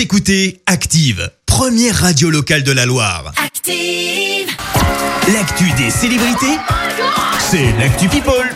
Vous écoutez Active, première radio locale de la Loire. Active. L'actu des célébrités, c'est l'actu People.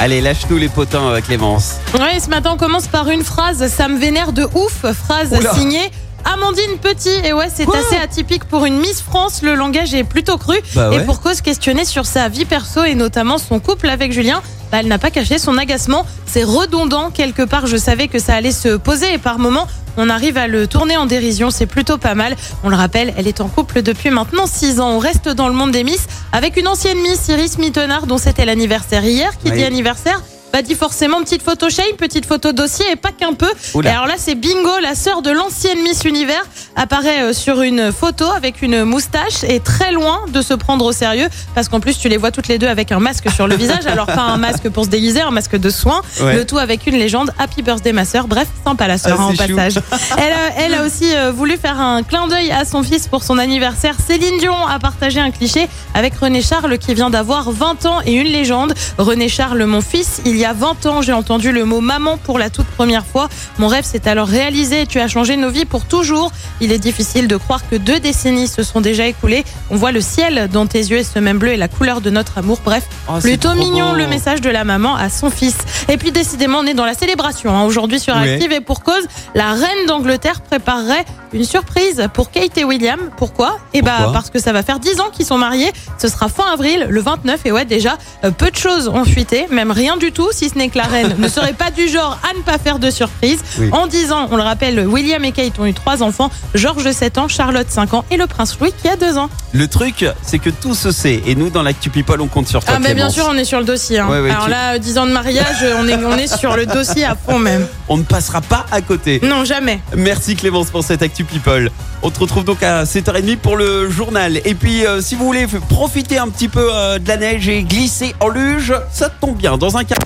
Allez, lâche-nous les potins avec Clémence. Ouais, ce matin, on commence par une phrase, ça me vénère de ouf, phrase Oula. signée Amandine Petit. Et ouais, c'est Quoi assez atypique pour une Miss France, le langage est plutôt cru. Bah ouais. Et pour cause questionnée sur sa vie perso et notamment son couple avec Julien, bah, elle n'a pas caché son agacement. C'est redondant, quelque part, je savais que ça allait se poser et par moments, on arrive à le tourner en dérision, c'est plutôt pas mal. On le rappelle, elle est en couple depuis maintenant 6 ans. On reste dans le monde des Miss avec une ancienne Miss, Iris Mittenard, dont c'était l'anniversaire hier. Qui Oui. dit anniversaire bah dit forcément petite photo shame, petite photo dossier et pas qu'un peu. Oula. Et alors là c'est bingo, la sœur de l'ancienne Miss Univers apparaît euh, sur une photo avec une moustache et très loin de se prendre au sérieux parce qu'en plus tu les vois toutes les deux avec un masque sur le visage. Alors pas un masque pour se déguiser, un masque de soins. Ouais. Le tout avec une légende Happy Birthday ma sœur. Bref, sympa la sœur Ah, hein, en chou. passage. Elle, a- elle a aussi euh, voulu faire un clin d'œil à son fils pour son anniversaire. Céline Dion a partagé un cliché avec René Charles qui vient d'avoir 20 ans et une légende. René Charles, mon fils, il y a 20 ans, j'ai entendu le mot maman pour la toute première fois. Mon rêve s'est alors réalisé. Tu as changé nos vies pour toujours. Il est difficile de croire que deux décennies se sont déjà écoulées. On voit le ciel dans tes yeux et ce même bleu est la couleur de notre amour. Bref, Oh, plutôt mignon beau. le message de la maman à son fils. Et puis décidément, on est dans la célébration hein, aujourd'hui sur. Active et pour cause, la reine d'Angleterre préparerait une surprise pour Kate et William. Pourquoi? Eh bah Pourquoi? parce que ça va faire 10 ans qu'ils sont mariés. Ce sera fin avril, le 29 et ouais déjà euh, peu de choses ont fuité, même rien du tout si ce n'est que la reine ne serait pas du genre à ne pas faire de surprise. Oui. En 10 ans, on le rappelle, William et Kate ont eu trois enfants, George 7 ans, Charlotte 5 ans et le prince Louis qui a 2 ans. Le truc, c'est que tout se sait. Et nous, dans l'Actu People, on compte sur toi, Ah mais bien sûr, on est sur le dossier. hein. Ouais, ouais, Alors tu- là, euh, 10 ans de mariage, on est, on est sur le dossier à fond même. On ne passera pas à côté. Non, jamais. Merci Clémence pour cette Actu People. On te retrouve donc à 7h30 pour le journal. Et puis, euh, si vous voulez profiter un petit peu euh, de la neige et glisser en luge, ça tombe bien. Dans un quart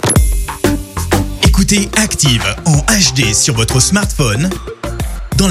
Écoutez Active en HD sur votre smartphone,